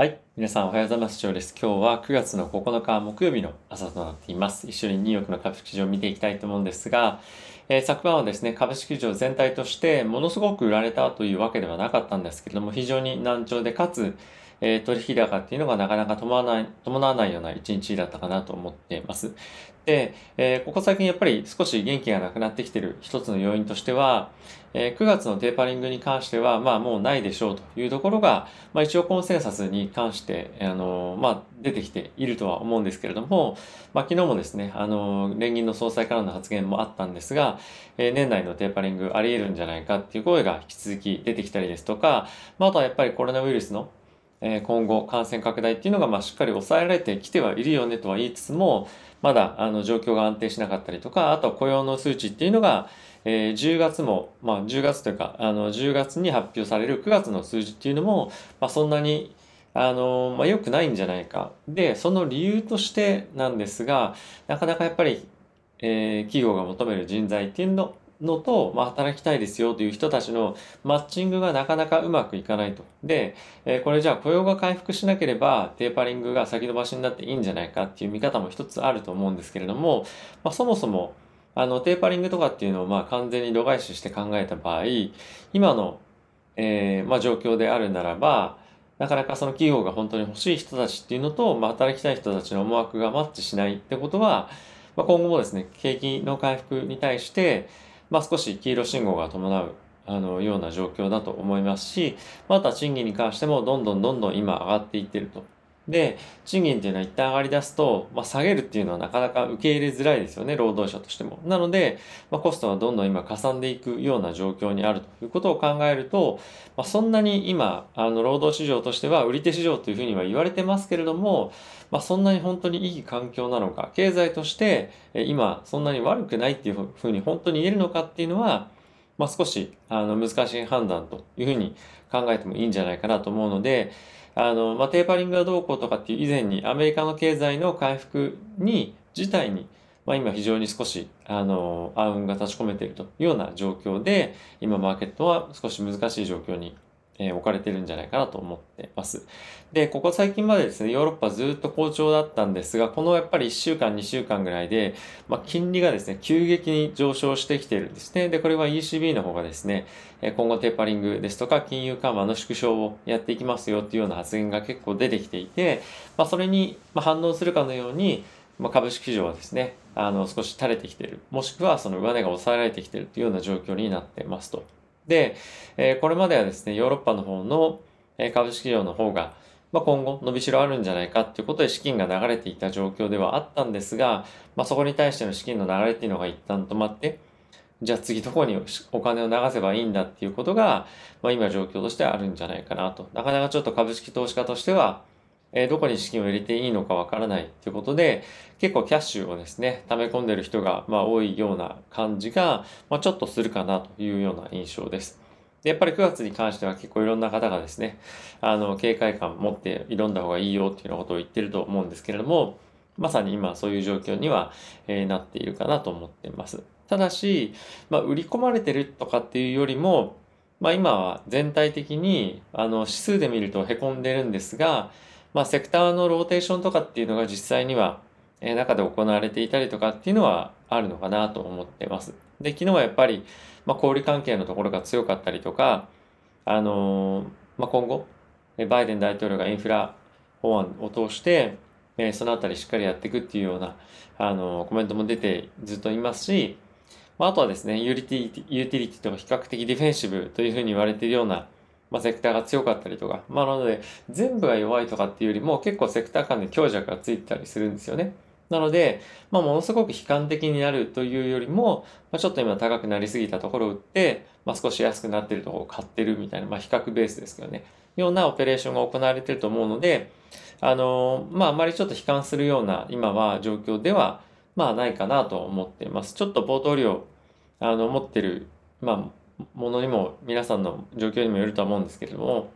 はい。皆さんおはようございます。今日は9月の9日木曜日の朝となっています。一緒にニューヨークの株式市場を見ていきたいと思うんですが、えー、昨晩はですね、株式市場全体としてものすごく売られたというわけではなかったんですけれども、非常に難聴で、かつ、えー、取引高っていうのがなかなか伴わない、伴わないような一日だったかなと思っています。で、えー、ここ最近やっぱり少し元気がなくなってきてる一つの要因としては、えー、9月のテーパリングに関しては、まあもうないでしょうというところが、まあ一応コンセンサスに関して、あの、まあ出てきているとは思うんですけれども、まあ昨日もですね、あの、連銀の総裁からの発言もあったんですが、えー、年内のテーパリングあり得るんじゃないかっていう声が引き続き出てきたりですとか、まああとはやっぱりコロナウイルスのえ今後感染拡大っていうのがまあしっかり抑えられてきてはいるよねとは言いつつもまだあの状況が安定しなかったりとかあと雇用の数値っていうのが、え、10月もまあ10月というかあの10月に発表される9月の数字っていうのも、まあ、そんなにあの、まあ、良くないんじゃないか。で、その理由としてなんですが、なかなかやっぱり、えー、企業が求める人材っていうののと、まあ、働きたいですよという人たちのマッチングがなかなかうまくいかないと。で、えー、これじゃあ雇用が回復しなければテーパリングが先延ばしになっていいんじゃないかっていう見方も一つあると思うんですけれども、まあ、そもそもあのテーパリングとかっていうのをまあ完全に度外視して考えた場合、今の、えー、まあ、状況であるならば、なかなかその企業が本当に欲しい人たちっていうのと、まあ、働きたい人たちの思惑がマッチしないってことは、まあ、今後もですね、景気の回復に対して、まあ、少し黄色信号が伴うあのような状況だと思いますし、また賃金に関してもどんどんどんどん今上がっていってると。で、賃金っていうのは一旦上がり出すと、まあ、下げるっていうのはなかなか受け入れづらいですよね、労働者としても。なので、まあ、コストはどんどん今かさんでいくような状況にあるということを考えると、まあ、そんなに今、あの労働市場としては売り手市場というふうには言われてますけれども、まあ、そんなに本当にいい環境なのか、経済として今そんなに悪くないっていうふうに本当に言えるのかっていうのは、まあ、少しあの難しい判断というふうに考えてもいいんじゃないかなと思うので、あの、まあ、テーパリングがどうこうとかっていう以前にアメリカの経済の回復に、自体に、まあ、今非常に少し、あの、暗雲が立ち込めているというような状況で、今マーケットは少し難しい状況にえ置かれてるんじゃないかなと思ってます。で、ここ最近までですね、ヨーロッパずっと好調だったんですが、このやっぱり1週間、2週間ぐらいで、まあ、金利がですね、急激に上昇してきてるんですね。で、これは ECB の方がですね、今後テーパリングですとか、金融緩和の縮小をやっていきますよっていうような発言が結構出てきていて、まあ、それに反応するかのように、まあ、株式市場はですね、あの、少し垂れてきている。もしくはその上値が抑えられてきているというような状況になってますと。で、えこれまではですね、ヨーロッパの方の株式市場の方が、まあ、今後伸びしろあるんじゃないかっていうことで資金が流れていた状況ではあったんですが、まあ、そこに対しての資金の流れっていうのが一旦止まって、じゃあ次どこにお金を流せばいいんだっていうことが、まあ、今状況としてあるんじゃないかなと。なかなかちょっと株式投資家としては、えどこに資金を入れていいのかわからないっていうことで、結構キャッシュをですね、溜め込んでる人が、まあ、多いような感じが、まあ、ちょっとするかなというような印象です。でやっぱり9月に関しては結構いろんな方がですね、あの、警戒感持って挑んだ方がいいよっていうようなことを言ってると思うんですけれども、まさに今そういう状況には、え、なっているかなと思っています。ただし、まあ、売り込まれてるとかっていうよりも、まあ、今は全体的にあの指数で見ると凹んでるんですが、まあ、セクターのローテーションとかっていうのが実際には、え中で行われていたりとかっていうのはあるのかなと思ってます。で、昨日はやっぱり、まあ、小売関係のところが強かったりとか、あのー、まあ、今後、バイデン大統領がインフラ法案を通して、えそのあたりしっかりやっていくっていうような、あの、コメントも出てずっといますし、まあ、あとはですね、ユーティリティ、ユーティリティと比較的ディフェンシブというふうに言われているような、まあ、セクターが強かったりとか、まあ、なので、全部が弱いとかっていうよりも、結構セクター間で強弱がついてたりするんですよね。なので、まあ、ものすごく悲観的になるというよりも、まあ、ちょっと今高くなりすぎたところを売って、まあ、少し安くなってるところを買ってるみたいな、まあ、比較ベースですけどね、ようなオペレーションが行われてると思うので、あのまあ、あまりちょっと悲観するような今は状況では、まあ、ないかなと思っています。ちょっとポートリオ、あの、持ってる、まあ、ものにも皆さんの状況にもよるとは思うんですけれども、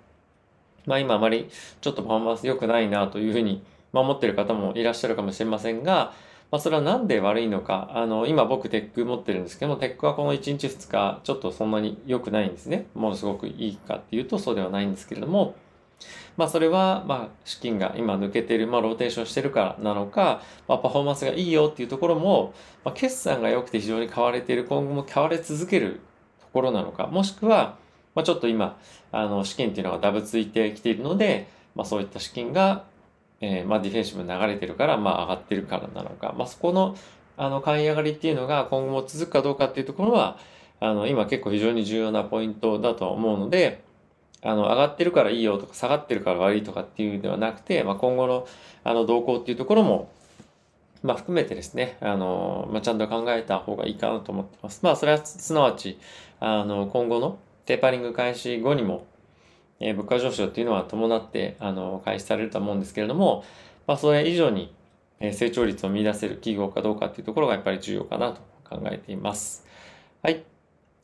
まあ今あまりちょっとパフォーマンス良くないなというふうに思ってる方もいらっしゃるかもしれませんが、まあ、それはなんで悪いのか。あの、今僕テック持ってるんですけども、テックはこの1日2日、ちょっとそんなに良くないんですね。ものすごくいいかっていうとそうではないんですけれども、まあ、それは、まあ、資金が今抜けてる、まあ、ローテーションしてるからなのか、まあ、パフォーマンスがいいよっていうところも、まあ、決算が良くて非常に買われている、今後も買われ続けるころなのか、もしくは、まあ、ちょっと今、あの、資金っていうのがダブついてきているので、まあ、そういった資金が、えー、まあ、ディフェンシブに流れてるから、まあ、上がってるからなのか、まあ、そこの、あの、買い上がりっていうのが今後も続くかどうかっていうところは、あの、今結構非常に重要なポイントだと思うので、あの、上がってるからいいよとか、下がってるから悪いとかっていうのではなくて、まあ、今後の、あの、動向っていうところも、まあ、含めてですね、あの、まあ、ちゃんと考えた方がいいかなと思ってます。まあ、それはすなわち、あの、今後のテーパリング開始後にも、えー、物価上昇っていうのは伴って、あの、開始されると思うんですけれども、まあ、それ以上に、え成長率を見出せる企業かどうかっていうところがやっぱり重要かなと考えています。はい。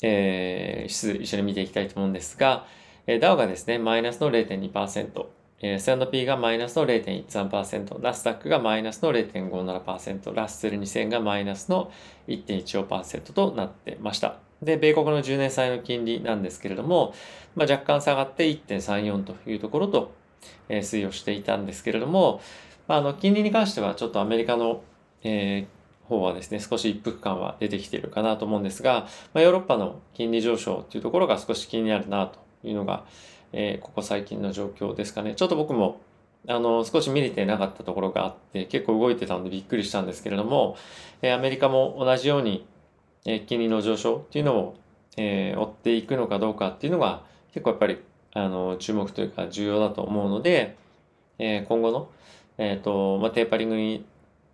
えー、指数一緒に見ていきたいと思うんですが、えー、ダウがですね、マイナスの0.2%、えー、S&P がマイナスの0.13%、ナスダックがマイナスの0.57%、ラッセル2000がマイナスの1.15%となってました。で、米国の10年債の金利なんですけれども、まあ、若干下がって1.34というところと、えー、推移をしていたんですけれども、まあ、あの金利に関してはちょっとアメリカの、えー、方はですね、少し一服感は出てきているかなと思うんですが、まあ、ヨーロッパの金利上昇というところが少し気になるなというのが、えー、ここ最近の状況ですかね。ちょっと僕もあの、少し見れてなかったところがあって、結構動いてたのでびっくりしたんですけれども、えー、アメリカも同じように、えー、金利の上昇っていうのを、えー、追っていくのかどうかっていうのが結構やっぱり、あの、注目というか重要だと思うので、えー、今後の、えっ、と、まあ、テーパリングに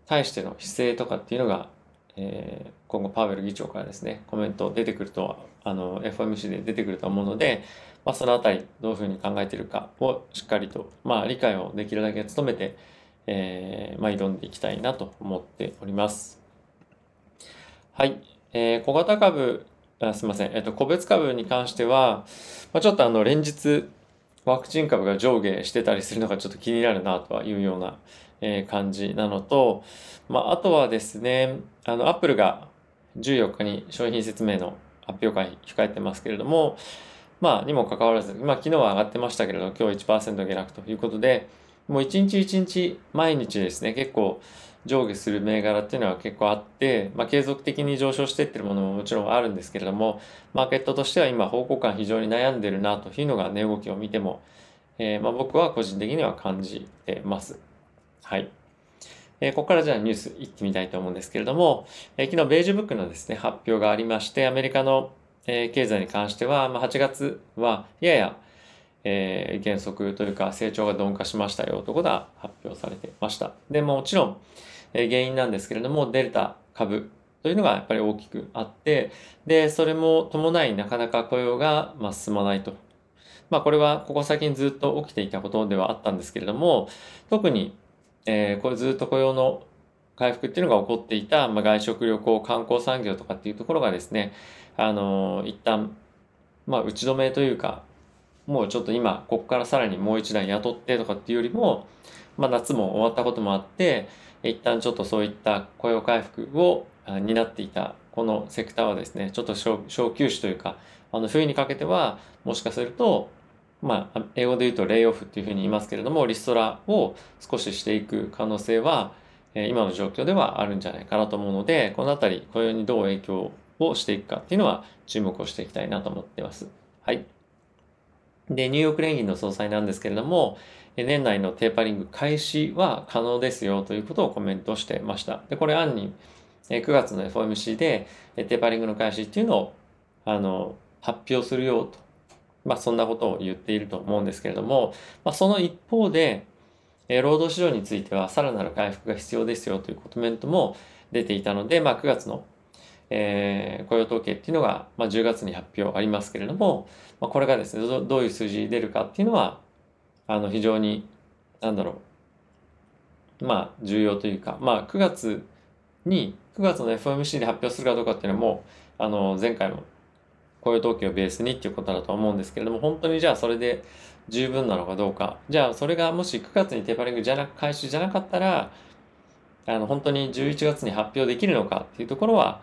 対しての姿勢とかっていうのが、えー、今後パウエル議長からですね、コメント出てくると、あの、FOMC で出てくると思うので、まあ、そのあたりどういうふうに考えているかをしっかりと、まあ、理解をできるだけ努めて、えー、まあ、挑んでいきたいなと思っております。はい。えー、小型株、あすみません。えっ、と、個別株に関しては、まあ、ちょっとあの、連日、ワクチン株が上下してたりするのがちょっと気になるなとはいうような、えー、感じなのと、まあ、あとはですね、あの、アップルが14日に商品説明の発表会控えてますけれども、まあ、にもかかわらず、まあ、昨日は上がってましたけれど、今日1%下落ということで、もう一日一日、毎日ですね、結構上下する銘柄っていうのは結構あって、まあ、継続的に上昇していってるものももちろんあるんですけれども、マーケットとしては今方向感非常に悩んでるなというのが値動きを見ても、えー、まあ僕は個人的には感じてます。はい。えー、ここからじゃあニュースいってみたいと思うんですけれども、えー、昨日ベージュブックのですね、発表がありまして、アメリカのえ経済に関しては、まあ、8月はやや、えー、減速というか成長が鈍化しましたよということが発表されてました。で、もちろん、えー、原因なんですけれども、デルタ株というのがやっぱり大きくあって、で、それも伴いなかなか雇用が、まあ、進まないと。まあこれはここ最近ずっと起きていたことではあったんですけれども、特に、えー、これずっと雇用の回復っていうのが起こっていた、まあ、外食旅行観光産業とかっていうところがですねあの一旦まあ打ち止めというかもうちょっと今ここからさらにもう一段雇ってとかっていうよりも、まあ、夏も終わったこともあって一旦ちょっとそういった雇用回復を担っていたこのセクターはですねちょっと小休止というかあの冬にかけてはもしかするとまあ英語で言うとレイオフっていうふうに言いますけれどもリストラを少ししていく可能性は今の状況ではあるんじゃないかなと思うので、このあたり雇用にどう影響をしていくかっていうのは注目をしていきたいなと思っています。はい。で、ニューヨーク連銀の総裁なんですけれども、年内のテーパリング開始は可能ですよということをコメントしてました。で、これ案に9月の FOMC でテーパリングの開始っていうのをあの発表するよと。まあそんなことを言っていると思うんですけれども、まあその一方で、労働市場についてはさらなる回復が必要ですよというコメントも出ていたので、まあ、9月の、えー、雇用統計っていうのが、まあ、10月に発表ありますけれども、まあ、これがですねど、どういう数字出るかっていうのは、あの非常に、なんだろう、まあ、重要というか、まあ、9月に、9月の FOMC で発表するかどうかっていうのも、あの、前回の雇用統計をベースにっていうことだと思うんですけれども、本当にじゃあそれで十分なのかどうか。じゃあそれがもし9月にテーパリングじゃなく、開始じゃなかったら、あの、本当に11月に発表できるのかっていうところは、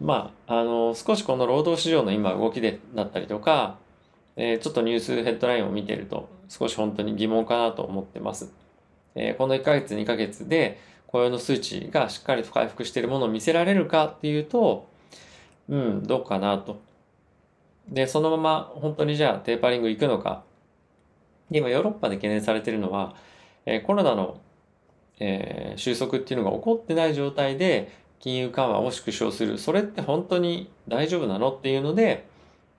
まあ、あの、少しこの労働市場の今動きでだったりとか、えー、ちょっとニュースヘッドラインを見てると少し本当に疑問かなと思ってます。えー、この1ヶ月2ヶ月で雇用の数値がしっかりと回復しているものを見せられるかっていうと、うん、どうかなと。で、そのまま本当にじゃあテーパリング行くのか。今ヨーロッパで懸念されているのは、えー、コロナの、え、収束っていうのが起こってない状態で金融緩和を縮小する。それって本当に大丈夫なのっていうので、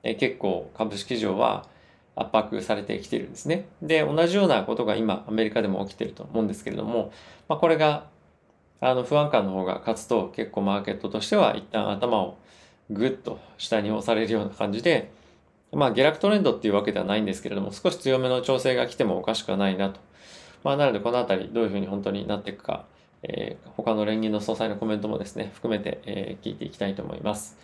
え、結構株式市場は圧迫されてきてるんですね。で、同じようなことが今アメリカでも起きてると思うんですけれども、まあ、これがあの不安感の方が勝つと結構マーケットとしては一旦頭をぐっと下に押されるような感じで、まあ下落トレンドっていうわけではないんですけれども、少し強めの調整が来てもおかしくはないなと。まあなのでこのあたりどういうふうに本当になっていくか、えー、他の連銀の総裁のコメントもですね、含めて、えー、聞いていきたいと思います。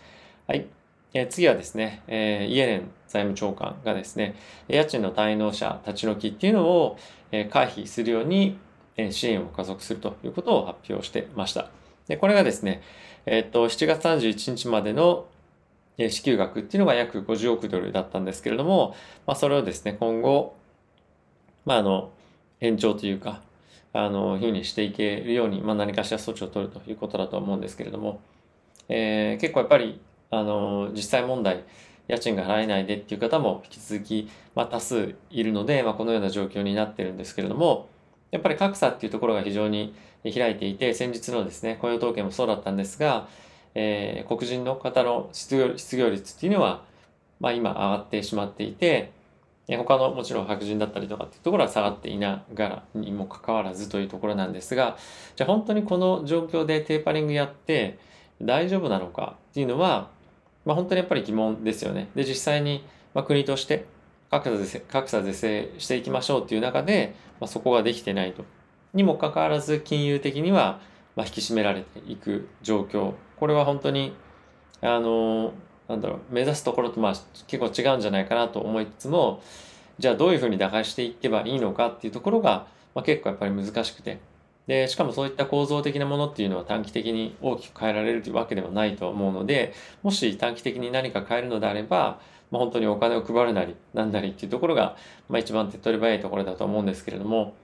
はい。えー、次はですね、え、イエレン財務長官がですね、家賃の滞納者立ち退きっていうのを、え、回避するように、え、支援を加速するということを発表してました。で、これがですね、えっと、7月31日までの支給額っていうのが約50億ドルだったんですけれども、まあ、それをですね、今後、まあ、あの、延長というか、あの、ふうにしていけるように、まあ、何かしら措置を取るということだと思うんですけれども、えー、結構やっぱり、あの、実際問題、家賃が払えないでっていう方も引き続き、まあ、多数いるので、まあ、このような状況になってるんですけれども、やっぱり格差っていうところが非常に開いていて、先日のですね、雇用統計もそうだったんですが、えー、黒人の方の失業失業率っていうのは、まあ、今上がってしまっていて、他のもちろん白人だったりとかっていうところは下がっていながらにもかかわらずというところなんですが、じゃあ本当にこの状況でテーパリングやって大丈夫なのかっていうのは、まあ、本当にやっぱり疑問ですよね。で、実際に、ま、国として格差是正格差是正していきましょうっていう中で、まあ、そこができてないと。にもかかわらず金融的には、ま、引き締められていく状況。これは本当に、あの、なんだろう、目指すところとまあ結構違うんじゃないかなと思いつつも、じゃあどういうふうに打開していけばいいのかっていうところが、まあ、結構やっぱり難しくて。で、しかもそういった構造的なものっていうのは短期的に大きく変えられるというわけではないと思うので、もし短期的に何か変えるのであれば、まあ、本当にお金を配るなり、なんなりっていうところが、まあ、一番手っ取り早いところだと思うんですけれども、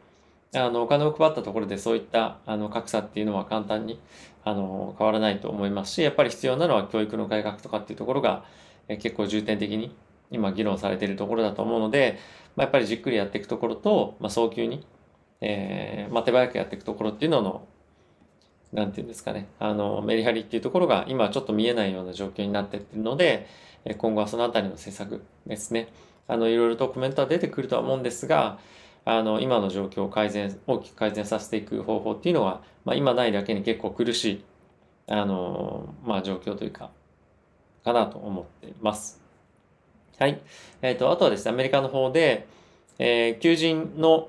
あの、お金を配ったところでそういったあの格差っていうのは簡単にあの変わらないと思いますし、やっぱり必要なのは教育の改革とかっていうところが、え結構重点的に今議論されているところだと思うので、まあ、やっぱりじっくりやっていくところと、まあ、早急に、えー、まあ、手早くやっていくところっていうのの、なんていうんですかね、あの、メリハリっていうところが今ちょっと見えないような状況になっているので、今後はそのあたりの政策ですね、あの、いろいろとコメントは出てくるとは思うんですが、あの、今の状況を改善、大きく改善させていく方法っていうのは、まあ、今ないだけに結構苦しい、あの、まあ、状況というか、かなと思っています。はい。えっ、ー、と、あとはですね、アメリカの方で、えー、求人の、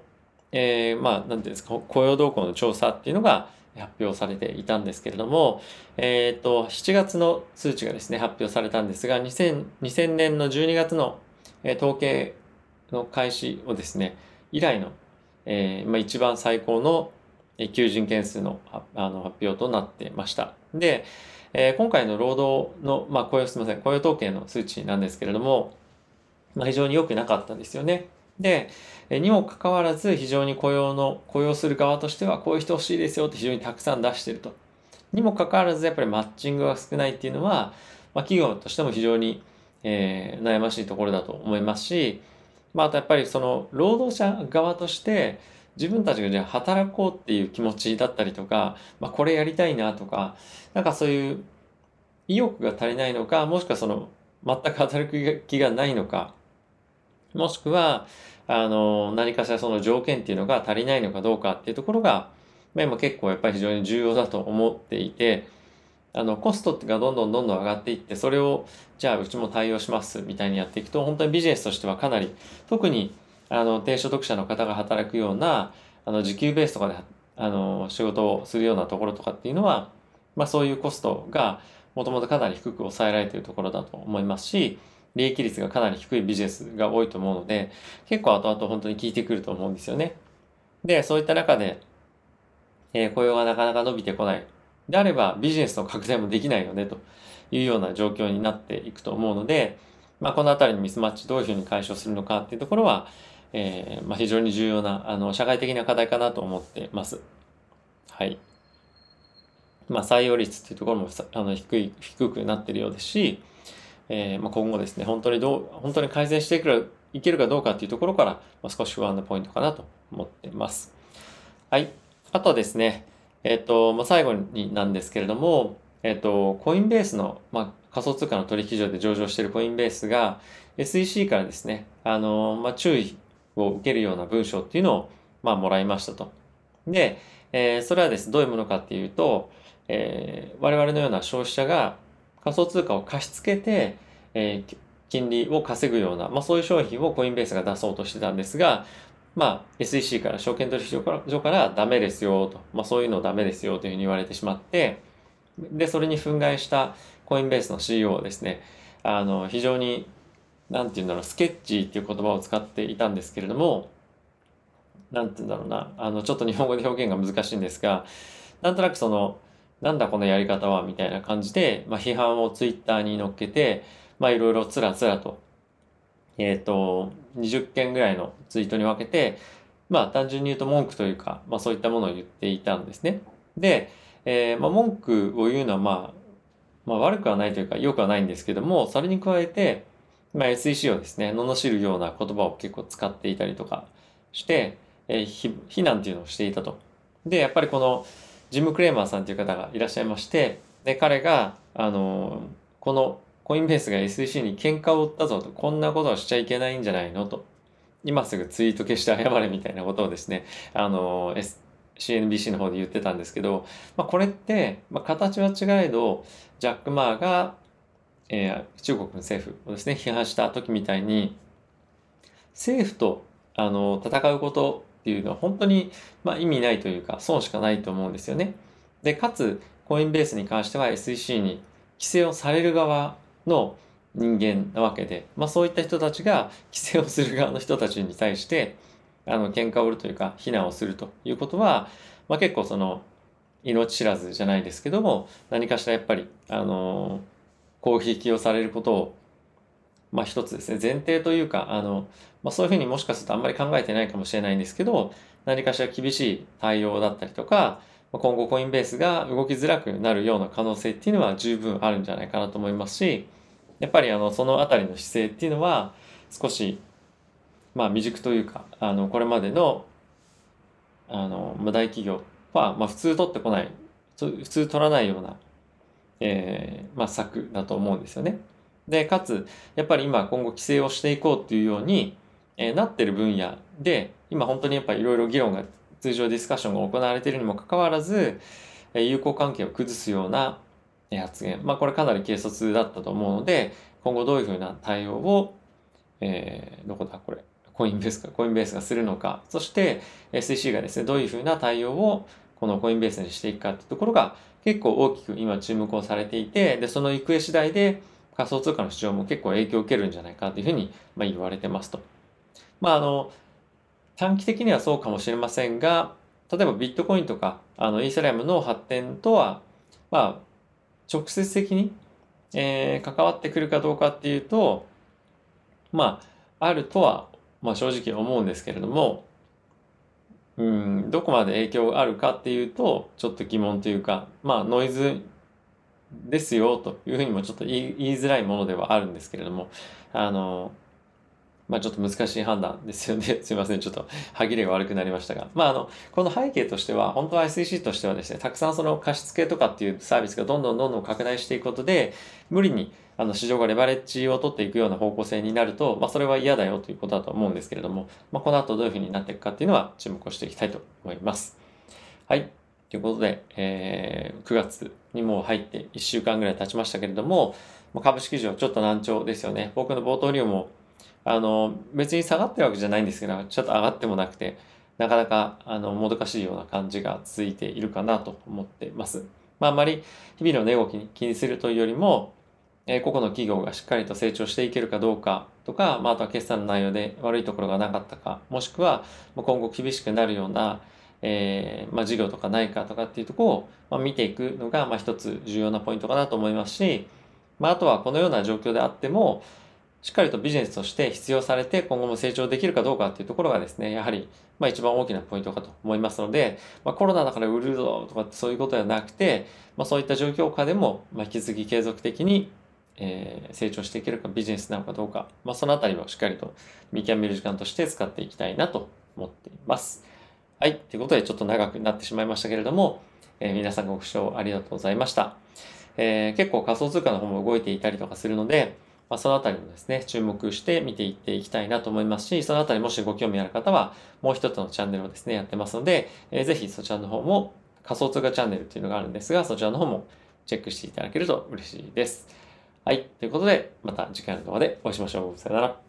えー、まあ、なんていうんですか、雇用動向の調査っていうのが発表されていたんですけれども、えっ、ー、と、7月の数値がですね、発表されたんですが、2000, 2000年の12月の、えー、統計の開始をですね、以来の、えーまあ、一番最高の求人件数のあの発表となってました。で、えー、今回の労働の、まあ、雇用、すみません、雇用統計の数値なんですけれども、まあ、非常に良くなかったんですよね。で、にもかかわらず非常に雇用の、雇用する側としてはこういう人欲しいですよって非常にたくさん出してると。にもかかわらずやっぱりマッチングが少ないっていうのは、まあ、企業としても非常に、えー、悩ましいところだと思いますし、まあ、あとやっぱりその労働者側として自分たちがじゃあ働こうっていう気持ちだったりとか、まあ、これやりたいなとか、なんかそういう意欲が足りないのか、もしくはその全く働く気がないのか、もしくは、あの、何かしらその条件っていうのが足りないのかどうかっていうところが、まあ、今結構やっぱり非常に重要だと思っていて、あの、コストがどんどんどんどん上がっていって、それを、じゃあうちも対応しますみたいにやっていくと、本当にビジネスとしてはかなり、特に、あの、低所得者の方が働くような、あの、時給ベースとかで、あの、仕事をするようなところとかっていうのは、まあそういうコストがもともとかなり低く抑えられているところだと思いますし、利益率がかなり低いビジネスが多いと思うので、結構後々本当に効いてくると思うんですよね。で、そういった中で、えー、雇用がなかなか伸びてこない。であればビジネスの拡大もできないよねというような状況になっていくと思うので、まあ、この辺りのミスマッチどういうふうに解消するのかっていうところは、えー、まあ、非常に重要なあの社会的な課題かなと思ってます。はい。まあ、採用率っていうところもあの低い低くなってるようですし、えー、まあ、今後ですね本当にどう本当に改善していくいけるかどうかっていうところから、まあ、少し不安なポイントかなと思ってます。はい。あとですね、えっ、と、まあ、最後になんですけれども、えっ、と、コインベースの、まあ、仮想通貨の取引所で上場しているコインベースが SEC からですね、あの、まあ、注意を受けるような文章っていうのを、まあ、もらいましたと。で、えー、それはですね、どういうものかっていうと、えー、我々のような消費者が仮想通貨を貸し付けて、えー、金利を稼ぐような、まあ、そういう商品をコインベースが出そうとしてたんですが、まあ、SEC から証券取引所からからダメですよと、まあ、そういうのダメですよというふうに言われてしまって、で、それに憤慨したコインベースの CEO はですね、あの、非常に、なんて言うんだろう、スケッチーっていう言葉を使っていたんですけれども、なんて言うんだろうな、あの、ちょっと日本語で表現が難しいんですが、なんとなくその、なんだこのやり方はみたいな感じで、まあ、批判をツイッターに乗っけて、まあ、いろいろつらつらと、えっ、ー、と、20件ぐらいのツイートに分けて、まあ、単純に言うと文句というか、まあ、そういったものを言っていたんですね。で、えー、まあ、文句を言うのは、まあ、まあ、悪くはないというか、良くはないんですけども、それに加えて、まあ、SEC をですね、罵るような言葉を結構使っていたりとかして、えー、非難っていうのをしていたと。で、やっぱりこの、ジム・クレーマーさんという方がいらっしゃいまして、で、彼が、あの、このコインベースが SEC に喧嘩を売ったぞと、こんなことをしちゃいけないんじゃないのと、今すぐツイート消して謝れみたいなことをですね、あの、S、CNBC の方で言ってたんですけど、まあ、これって、まあ、形は違えど、ジャック・マーが、えー、中国の政府をですね、批判した時みたいに、政府とあの戦うことっていうのは本当に、まあ、意味ないというか損しかないと思うんですよね。で、かつコインベースに関しては SEC に規制をされる側の人間なわけで、まあ、そういった人たちが規制をする側の人たちに対してあの喧嘩を売るというか非難をするということは、まあ、結構その命知らずじゃないですけども何かしらやっぱりあの攻撃をされることをまあ一つですね前提というかあの、まあ、そういうふうにもしかするとあんまり考えてないかもしれないんですけど何かしら厳しい対応だったりとか今後コインベースが動きづらくなるような可能性っていうのは十分あるんじゃないかなと思いますしやっぱりあのその辺りの姿勢っていうのは少しまあ未熟というかあのこれまでのあの大企業は、まあ、普通取ってこない普通取らないような、えーまあ、策だと思うんですよね。でかつやっぱり今今後規制をしていこうっていうように、えー、なってる分野で今本当にやっぱりいろいろ議論が通常ディスカッションが行われているにもかかわらず、友好関係を崩すような発言、まあ、これかなり軽率だったと思うので今後どういうふうな対応を、えー、どこだこれ。コインベースか、コインベースがするのか、そして SEC がですね、どういうふうな対応をこのコインベースにしていくかっていうところが結構大きく今注目をされていて、で、その行方次第で仮想通貨の市場も結構影響を受けるんじゃないかというふうにま言われてますと。まあ、あの、短期的にはそうかもしれませんが、例えばビットコインとか、あの、イーサリアムの発展とは、まあ、直接的に、えー、関わってくるかどうかっていうと、まあ、あるとはまあ、正直思うんですけれども、うん、どこまで影響があるかっていうと、ちょっと疑問というか、まあ、ノイズですよというふうにもちょっと言い言いづらいものではあるんですけれども、あの、まあちょっと難しい判断ですよね。すいません。ちょっと歯切れが悪くなりましたが。まああの、この背景としては、本当は SEC としてはですね、たくさんその貸付とかっていうサービスがどんどんどんどん拡大していくことで、無理にあの市場がレバレッジを取っていくような方向性になると、まあそれは嫌だよということだと思うんですけれども、まあこの後どういうふうになっていくかっていうのは注目をしていきたいと思います。はい。ということで、えー、9月にもう入って1週間ぐらい経ちましたけれども、株式市場ちょっと難聴ですよね。僕の冒頭利用もあの、別に下がってるわけじゃないんですけど、ちょっと上がってもなくて、なかなか、あの、もどかしいような感じが続いているかなと思っています。まあ、あまり日々の値動きに気にするというよりも、え、個々の企業がしっかりと成長していけるかどうかとか、まあ、あとは決算の内容で悪いところがなかったか、もしくは今後厳しくなるような、えー、まあ、事業とかないかとかっていうとこを、まあ、見ていくのが、まあ、一つ重要なポイントかなと思いますし、まあ、あとはこのような状況であっても、しっかりとビジネスとして必要されて今後も成長できるかどうかっていうところがですね、やはり、まあ一番大きなポイントかと思いますので、まあコロナだから売るぞとかそういうことではなくて、まあそういった状況下でも、まあ引き続き継続的に、えー、成長していけるかビジネスなのかどうか、まあそのあたりをしっかりと見極める時間として使っていきたいなと思っています。はい。ということでちょっと長くなってしまいましたけれども、えー、皆さんご視聴ありがとうございました。えー、結構仮想通貨の方も動いていたりとかするので、まあ、そのあたりもですね、注目して見ていっていきたいなと思いますし、そのあたりもしご興味ある方は、もう一つのチャンネルをですね、やってますので、えー、ぜひそちらの方も仮想通貨チャンネルというのがあるんですが、そちらの方もチェックしていただけると嬉しいです。はい。ということで、また次回の動画でお会いしましょう。さよなら。